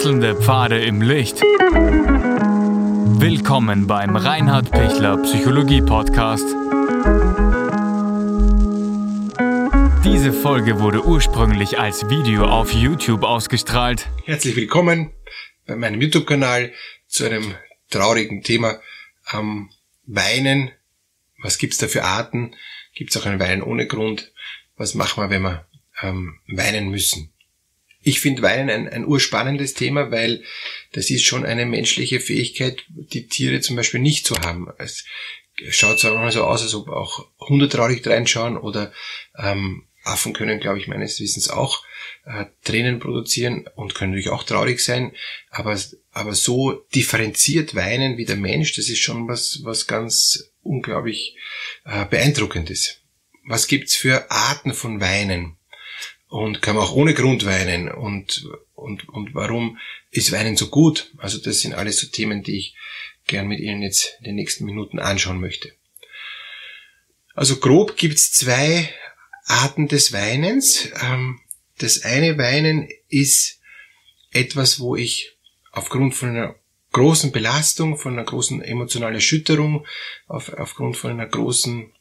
Wechselnde Pfade im Licht. Willkommen beim Reinhard Pichler Psychologie Podcast. Diese Folge wurde ursprünglich als Video auf YouTube ausgestrahlt. Herzlich willkommen bei meinem YouTube-Kanal zu einem traurigen Thema am Weinen. Was gibt's da für Arten? Gibt's auch ein Weinen ohne Grund? Was machen wir, wenn wir ähm, weinen müssen? Ich finde Weinen ein, ein urspannendes Thema, weil das ist schon eine menschliche Fähigkeit, die Tiere zum Beispiel nicht zu haben. Es schaut zwar manchmal so aus, als ob auch Hunde traurig reinschauen oder ähm, Affen können, glaube ich, meines Wissens auch äh, Tränen produzieren und können natürlich auch traurig sein, aber, aber so differenziert weinen wie der Mensch, das ist schon was, was ganz unglaublich äh, beeindruckendes. Was gibt's für Arten von Weinen? Und kann man auch ohne Grund weinen und, und, und warum ist Weinen so gut? Also das sind alles so Themen, die ich gern mit Ihnen jetzt in den nächsten Minuten anschauen möchte. Also grob gibt's zwei Arten des Weinens. Ähm, das eine Weinen ist etwas, wo ich aufgrund von einer großen Belastung, von einer großen emotionalen Erschütterung, auf, aufgrund von einer großen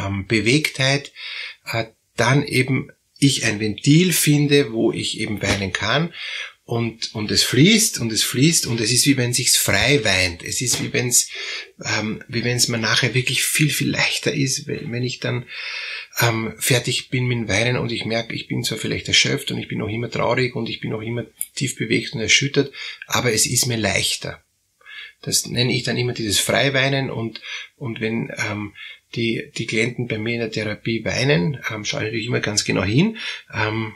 ähm, Bewegtheit, äh, dann eben ich ein Ventil finde, wo ich eben weinen kann und, und es fließt und es fließt und es ist wie wenn sich's frei weint. Es ist wie wenn's, ähm, wie wenn's mir nachher wirklich viel, viel leichter ist, wenn, ich dann ähm, fertig bin mit Weinen und ich merke, ich bin zwar vielleicht erschöpft und ich bin noch immer traurig und ich bin noch immer tief bewegt und erschüttert, aber es ist mir leichter. Das nenne ich dann immer dieses Freiweinen und, und wenn ähm, die, die Klienten bei mir in der Therapie weinen, ähm, schaue ich natürlich immer ganz genau hin, ähm,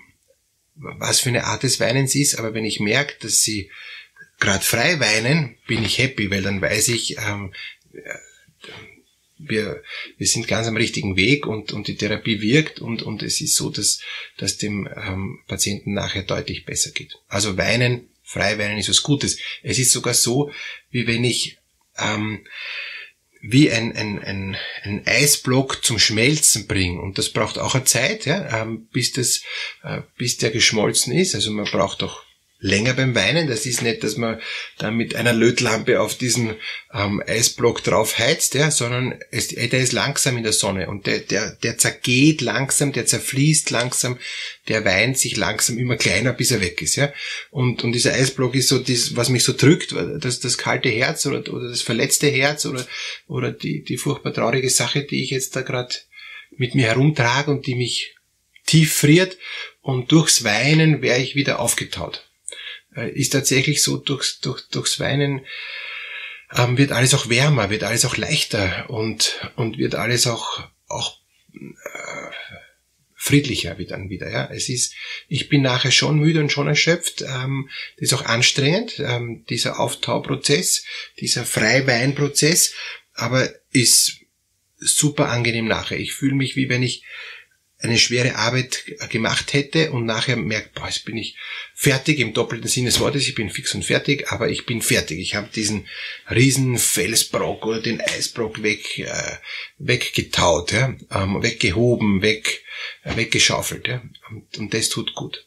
was für eine Art des Weinens ist, aber wenn ich merke, dass sie gerade frei weinen, bin ich happy, weil dann weiß ich, ähm, wir, wir sind ganz am richtigen Weg und, und die Therapie wirkt und, und es ist so, dass, dass dem ähm, Patienten nachher deutlich besser geht. Also weinen, frei weinen ist was Gutes. Es ist sogar so, wie wenn ich ähm, wie ein, ein, ein, ein Eisblock zum Schmelzen bringen. Und das braucht auch eine Zeit, ja, ähm, bis, das, äh, bis der geschmolzen ist. Also man braucht auch länger beim Weinen. Das ist nicht, dass man da mit einer Lötlampe auf diesen ähm, Eisblock drauf heizt, ja, sondern es, der ist langsam in der Sonne und der, der, der zergeht langsam, der zerfließt langsam, der weint sich langsam immer kleiner, bis er weg ist, ja. Und, und dieser Eisblock ist so das, was mich so drückt, das, das kalte Herz oder, oder das verletzte Herz oder, oder die, die furchtbar traurige Sache, die ich jetzt da gerade mit mir herumtrage und die mich tief friert und durchs Weinen wäre ich wieder aufgetaut. Äh, ist tatsächlich so, durchs, durch, durchs Weinen ähm, wird alles auch wärmer, wird alles auch leichter und, und wird alles auch, auch äh, friedlicher wird dann wieder. Ja, es ist, ich bin nachher schon müde und schon erschöpft. Ähm, das ist auch anstrengend, ähm, dieser Auftauprozess, dieser Freiweinprozess, aber ist super angenehm nachher. Ich fühle mich wie wenn ich eine schwere Arbeit gemacht hätte und nachher merkt, boah, jetzt bin ich fertig im doppelten Sinne des Wortes, ich bin fix und fertig, aber ich bin fertig. Ich habe diesen riesen Felsbrock oder den Eisbrock weg, äh, weggetaut, ja, ähm, weggehoben, weg, äh, weggeschaufelt. Ja, und, und das tut gut.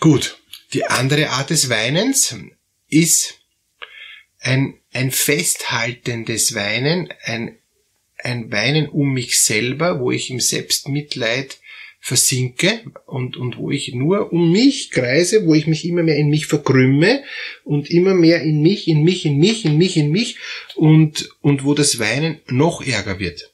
Gut, die andere Art des Weinens ist ein, ein festhaltendes Weinen, ein ein Weinen um mich selber, wo ich im Selbstmitleid versinke und, und wo ich nur um mich kreise, wo ich mich immer mehr in mich verkrümme und immer mehr in mich, in mich, in mich, in mich, in mich und, und wo das Weinen noch ärger wird.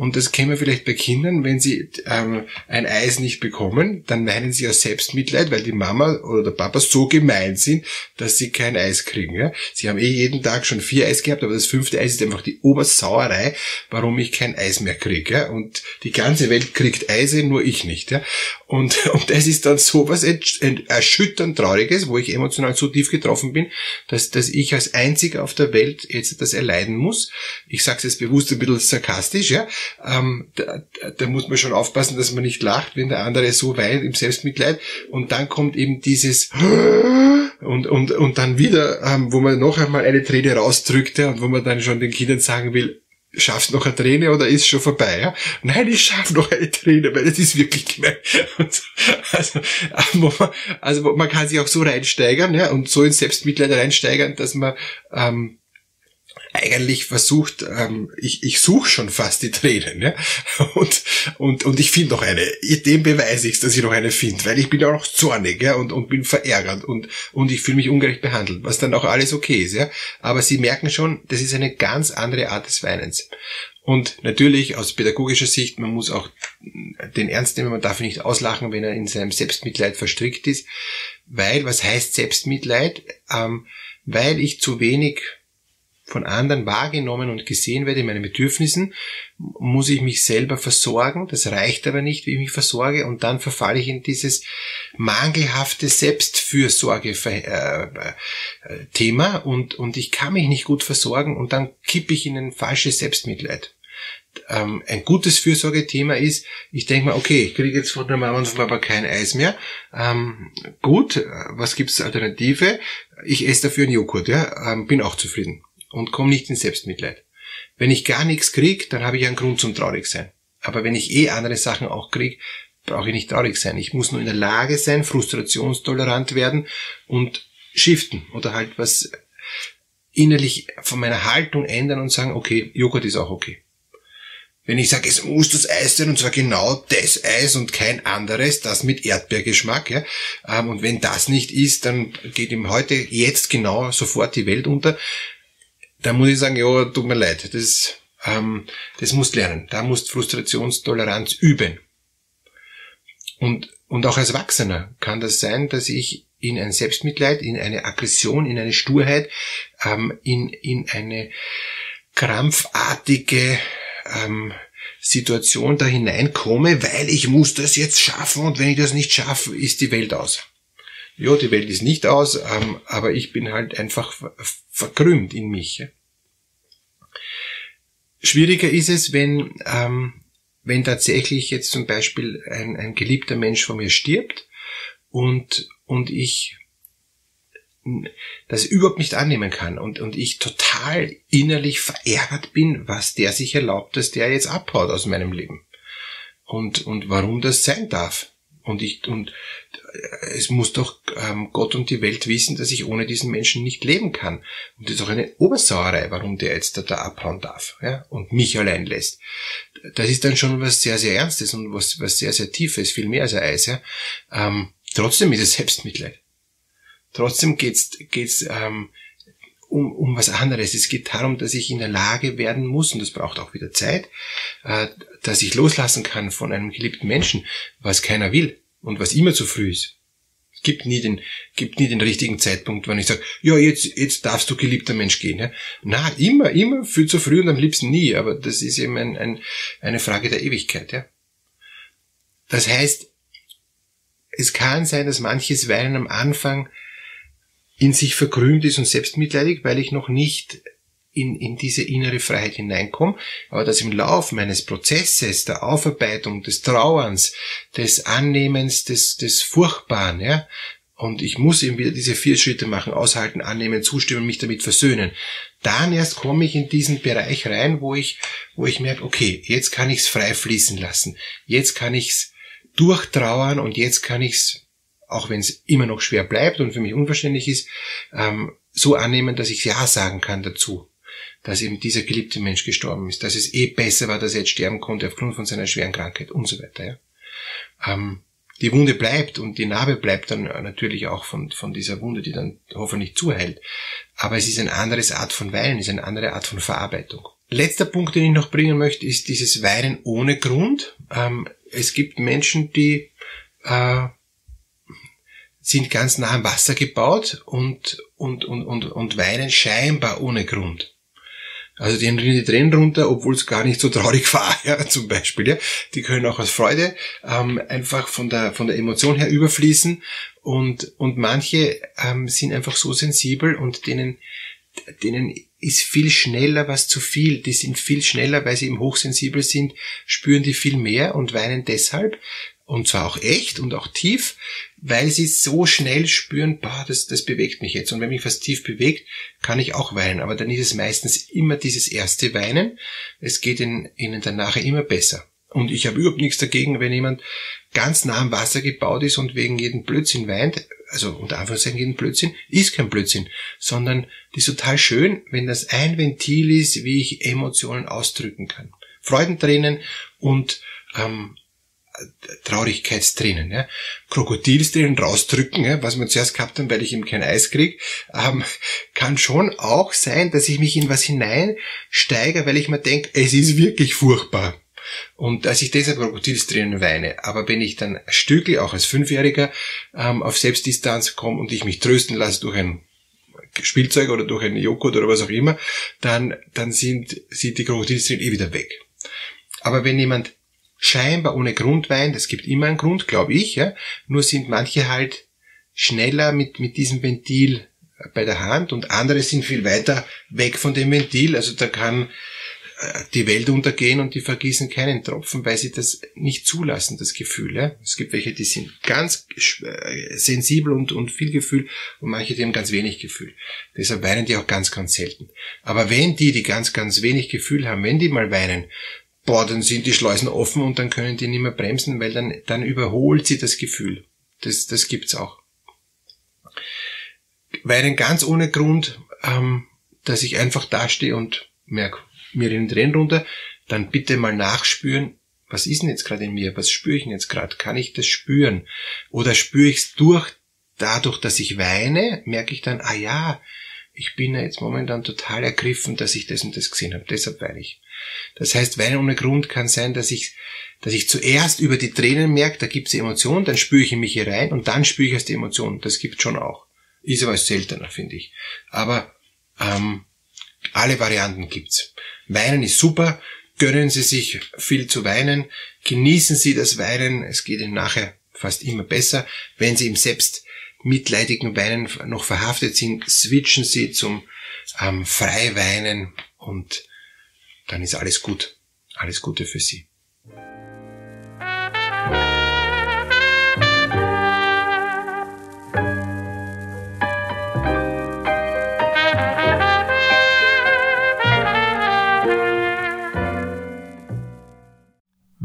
Und das kennen wir vielleicht bei Kindern, wenn sie ähm, ein Eis nicht bekommen, dann weinen sie aus Selbstmitleid, weil die Mama oder der Papa so gemein sind, dass sie kein Eis kriegen. Ja? Sie haben eh jeden Tag schon vier Eis gehabt, aber das fünfte Eis ist einfach die Obersauerei, warum ich kein Eis mehr kriege. Ja? Und die ganze Welt kriegt Eise, nur ich nicht. Ja? Und, und das ist dann so was erschütternd Trauriges, wo ich emotional so tief getroffen bin, dass, dass ich als einziger auf der Welt jetzt das erleiden muss. Ich sage es jetzt bewusst ein bisschen sarkastisch, ja, ähm, da, da muss man schon aufpassen, dass man nicht lacht, wenn der andere so weint im Selbstmitleid. Und dann kommt eben dieses und, und, und dann wieder, ähm, wo man noch einmal eine Träne rausdrückt ja, und wo man dann schon den Kindern sagen will, schaffst noch eine Träne oder ist schon vorbei? Ja? Nein, ich schaffe noch eine Träne, weil das ist wirklich gemein. also, also man kann sich auch so reinsteigern ja, und so ins Selbstmitleid reinsteigern, dass man ähm, eigentlich versucht, ähm, ich, ich suche schon fast die Tränen, ja? und, und, und ich finde noch eine. Dem beweise ich dass ich noch eine finde, weil ich bin auch noch zornig ja? und, und bin verärgert und, und ich fühle mich ungerecht behandelt, was dann auch alles okay ist. Ja? Aber Sie merken schon, das ist eine ganz andere Art des Weinens. Und natürlich aus pädagogischer Sicht, man muss auch den ernst nehmen, man darf ihn nicht auslachen, wenn er in seinem Selbstmitleid verstrickt ist, weil, was heißt Selbstmitleid? Ähm, weil ich zu wenig von anderen wahrgenommen und gesehen werde in meinen Bedürfnissen, muss ich mich selber versorgen. Das reicht aber nicht, wie ich mich versorge. Und dann verfalle ich in dieses mangelhafte Selbstfürsorge-Thema und, und ich kann mich nicht gut versorgen und dann kippe ich in ein falsches Selbstmitleid. Ähm, ein gutes Fürsorgethema ist, ich denke mal, okay, ich kriege jetzt von der Mama und vom Papa kein Eis mehr. Ähm, gut, was gibt's Alternative? Ich esse dafür einen Joghurt, ja, ähm, bin auch zufrieden und komme nicht in Selbstmitleid. Wenn ich gar nichts krieg, dann habe ich einen Grund zum traurig sein. Aber wenn ich eh andere Sachen auch krieg, brauche ich nicht traurig sein. Ich muss nur in der Lage sein, frustrationstolerant werden und shiften oder halt was innerlich von meiner Haltung ändern und sagen, okay, Joghurt ist auch okay. Wenn ich sage, es muss das Eis sein und zwar genau das Eis und kein anderes, das mit Erdbeergeschmack, ja, ähm, und wenn das nicht ist, dann geht ihm heute jetzt genau sofort die Welt unter da muss ich sagen, ja, tut mir leid, das, ähm, das musst lernen. Da musst Frustrationstoleranz üben. Und, und auch als Erwachsener kann das sein, dass ich in ein Selbstmitleid, in eine Aggression, in eine Sturheit, ähm, in, in eine krampfartige ähm, Situation da hineinkomme, weil ich muss das jetzt schaffen und wenn ich das nicht schaffe, ist die Welt aus ja, die Welt ist nicht aus, ähm, aber ich bin halt einfach verkrümmt in mich. Schwieriger ist es, wenn, ähm, wenn tatsächlich jetzt zum Beispiel ein, ein geliebter Mensch von mir stirbt und, und ich das überhaupt nicht annehmen kann und, und ich total innerlich verärgert bin, was der sich erlaubt, dass der jetzt abhaut aus meinem Leben. Und, und warum das sein darf. Und ich, und es muss doch ähm, Gott und die Welt wissen, dass ich ohne diesen Menschen nicht leben kann. Und das ist auch eine Obersauerei, warum der jetzt da, da abhauen darf ja, und mich allein lässt. Das ist dann schon was sehr, sehr Ernstes und was, was sehr, sehr Tiefes, viel mehr als ein Eis. Ja. Ähm, trotzdem ist es Selbstmitleid. Trotzdem geht's geht's ähm, um, um was anderes. Es geht darum, dass ich in der Lage werden muss, und das braucht auch wieder Zeit, äh, dass ich loslassen kann von einem geliebten Menschen, was keiner will und was immer zu früh ist. Es gibt nie den, gibt nie den richtigen Zeitpunkt, wenn ich sage, ja, jetzt, jetzt darfst du geliebter Mensch gehen. Ja? Na, immer, immer viel zu früh und am liebsten nie, aber das ist eben ein, ein, eine Frage der Ewigkeit. Ja? Das heißt, es kann sein, dass manches Weinen am Anfang in sich verkrümmt ist und selbstmitleidig, weil ich noch nicht in, in diese innere Freiheit hineinkomme, aber dass im Lauf meines Prozesses der Aufarbeitung, des Trauerns, des Annehmens, des, des Furchtbaren, ja, und ich muss eben wieder diese vier Schritte machen, aushalten, annehmen, zustimmen, mich damit versöhnen. Dann erst komme ich in diesen Bereich rein, wo ich, wo ich merke, okay, jetzt kann ich es frei fließen lassen. Jetzt kann ich es durchtrauern und jetzt kann ich es, auch wenn es immer noch schwer bleibt und für mich unverständlich ist, ähm, so annehmen, dass ich Ja sagen kann dazu dass eben dieser geliebte Mensch gestorben ist, dass es eh besser war, dass er jetzt sterben konnte aufgrund von seiner schweren Krankheit und so weiter. Ja. Ähm, die Wunde bleibt und die Narbe bleibt dann natürlich auch von, von dieser Wunde, die dann hoffentlich zuheilt. Aber es ist eine andere Art von Weinen, ist eine andere Art von Verarbeitung. Letzter Punkt, den ich noch bringen möchte, ist dieses Weinen ohne Grund. Ähm, es gibt Menschen, die äh, sind ganz nah am Wasser gebaut und, und, und, und, und weinen scheinbar ohne Grund. Also die haben die Tränen runter, obwohl es gar nicht so traurig war, ja, zum Beispiel. Ja. Die können auch aus Freude ähm, einfach von der, von der Emotion her überfließen und, und manche ähm, sind einfach so sensibel und denen denen ist viel schneller was zu viel. Die sind viel schneller, weil sie eben hochsensibel sind, spüren die viel mehr und weinen deshalb. Und zwar auch echt und auch tief, weil sie so schnell spüren, boah, das, das bewegt mich jetzt. Und wenn mich was tief bewegt, kann ich auch weinen. Aber dann ist es meistens immer dieses erste Weinen. Es geht ihnen, ihnen dann nachher immer besser. Und ich habe überhaupt nichts dagegen, wenn jemand ganz nah am Wasser gebaut ist und wegen jedem Blödsinn weint, also unter Anführungszeichen jeden Blödsinn, ist kein Blödsinn, sondern das ist total schön, wenn das ein Ventil ist, wie ich Emotionen ausdrücken kann. Freudentränen und ähm, Traurigkeitstränen, ja. Krokodilstränen rausdrücken, ja, was wir zuerst gehabt haben, weil ich eben kein Eis krieg, ähm, kann schon auch sein, dass ich mich in was hineinsteige, weil ich mir denke, es ist wirklich furchtbar. Und dass ich deshalb Krokodilstränen weine. Aber wenn ich dann Stückel, auch als Fünfjähriger, ähm, auf Selbstdistanz komme und ich mich trösten lasse durch ein Spielzeug oder durch einen Joghurt oder was auch immer, dann, dann sind, sind die Krokodilstränen eh wieder weg. Aber wenn jemand scheinbar ohne Grund weint, es gibt immer einen Grund, glaube ich, ja, nur sind manche halt schneller mit, mit diesem Ventil bei der Hand und andere sind viel weiter weg von dem Ventil. Also da kann die Welt untergehen und die vergießen keinen Tropfen, weil sie das nicht zulassen, das Gefühl. Ja? Es gibt welche, die sind ganz äh, sensibel und, und viel Gefühl und manche, die haben ganz wenig Gefühl. Deshalb weinen die auch ganz, ganz selten. Aber wenn die, die ganz, ganz wenig Gefühl haben, wenn die mal weinen, boah, dann sind die Schleusen offen und dann können die nicht mehr bremsen, weil dann, dann überholt sie das Gefühl. Das, das gibt's auch. Weinen ganz ohne Grund, ähm, dass ich einfach dastehe und merke, mir den Tränen runter, dann bitte mal nachspüren, was ist denn jetzt gerade in mir? Was spüre ich denn jetzt gerade? Kann ich das spüren? Oder spüre ich es durch, dadurch, dass ich weine, merke ich dann, ah ja, ich bin ja jetzt momentan total ergriffen, dass ich das und das gesehen habe. Deshalb weine ich. Das heißt, Weinen ohne Grund kann sein, dass ich, dass ich zuerst über die Tränen merke, da gibt es Emotionen, dann spüre ich in mich hier rein und dann spüre ich erst die Emotionen. Das gibt schon auch. Ist aber seltener, finde ich. Aber ähm, alle Varianten gibt's. Weinen ist super. Gönnen Sie sich viel zu weinen. Genießen Sie das Weinen. Es geht Ihnen nachher fast immer besser. Wenn Sie im selbst mitleidigen Weinen noch verhaftet sind, switchen Sie zum ähm, Freiweinen und dann ist alles gut. Alles Gute für Sie.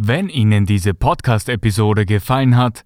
Wenn Ihnen diese Podcast-Episode gefallen hat,